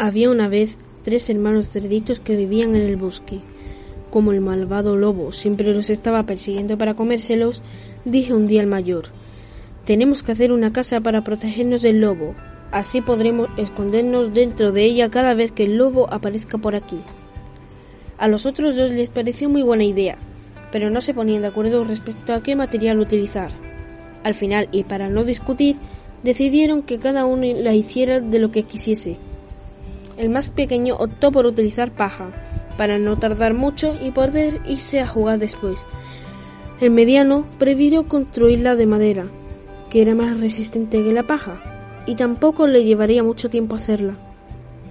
Había una vez tres hermanos cerditos que vivían en el bosque. Como el malvado lobo siempre los estaba persiguiendo para comérselos, dije un día al mayor Tenemos que hacer una casa para protegernos del lobo. Así podremos escondernos dentro de ella cada vez que el lobo aparezca por aquí. A los otros dos les pareció muy buena idea, pero no se ponían de acuerdo respecto a qué material utilizar. Al final, y para no discutir, decidieron que cada uno la hiciera de lo que quisiese. El más pequeño optó por utilizar paja, para no tardar mucho y poder irse a jugar después. El mediano prefirió construirla de madera, que era más resistente que la paja, y tampoco le llevaría mucho tiempo hacerla.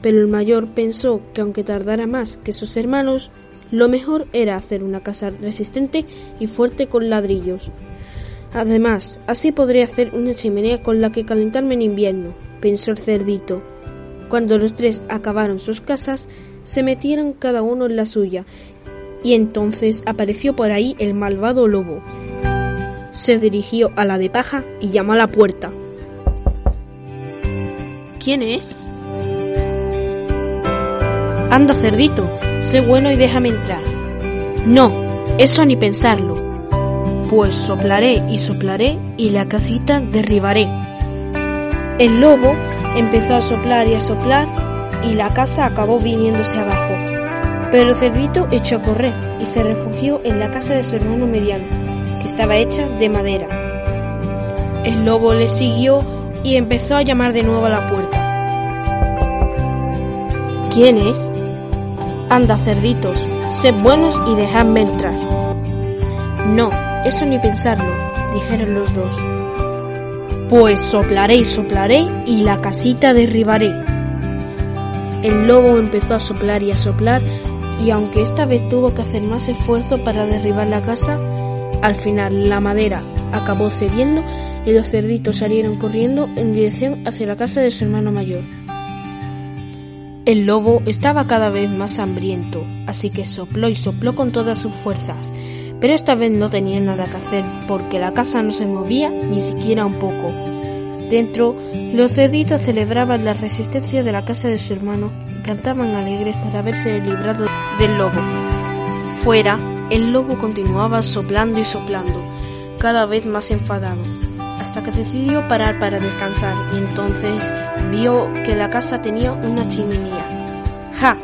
Pero el mayor pensó que aunque tardara más que sus hermanos, lo mejor era hacer una casa resistente y fuerte con ladrillos. Además, así podría hacer una chimenea con la que calentarme en invierno, pensó el cerdito. Cuando los tres acabaron sus casas, se metieron cada uno en la suya, y entonces apareció por ahí el malvado lobo. Se dirigió a la de paja y llamó a la puerta. ¿Quién es? Anda, cerdito, sé bueno y déjame entrar. No, eso ni pensarlo. Pues soplaré y soplaré y la casita derribaré. El lobo empezó a soplar y a soplar y la casa acabó viniéndose abajo. Pero el cerdito echó a correr y se refugió en la casa de su hermano mediano, que estaba hecha de madera. El lobo le siguió y empezó a llamar de nuevo a la puerta. ¿Quién es? Anda, cerditos, sed buenos y dejadme entrar. No, eso ni pensarlo, dijeron los dos. Pues soplaré y soplaré y la casita derribaré. El lobo empezó a soplar y a soplar y aunque esta vez tuvo que hacer más esfuerzo para derribar la casa, al final la madera acabó cediendo y los cerditos salieron corriendo en dirección hacia la casa de su hermano mayor. El lobo estaba cada vez más hambriento, así que sopló y sopló con todas sus fuerzas, pero esta vez no tenía nada que hacer porque la casa no se movía ni siquiera un poco. Dentro, los cerditos celebraban la resistencia de la casa de su hermano y cantaban alegres para haberse librado del lobo. Fuera, el lobo continuaba soplando y soplando, cada vez más enfadado, hasta que decidió parar para descansar y entonces vio que la casa tenía una chimenea. ¡Ja!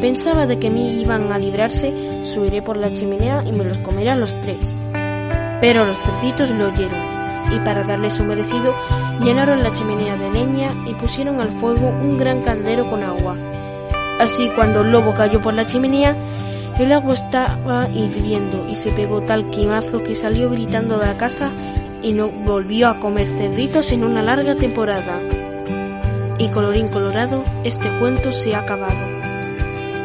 Pensaba de que me iban a librarse, subiré por la chimenea y me los comerán los tres. Pero los cerditos lo oyeron y para darle su merecido llenaron la chimenea de leña y pusieron al fuego un gran caldero con agua. Así cuando el lobo cayó por la chimenea, el agua estaba hirviendo y se pegó tal quimazo que salió gritando de la casa y no volvió a comer cerditos en una larga temporada. Y colorín colorado, este cuento se ha acabado.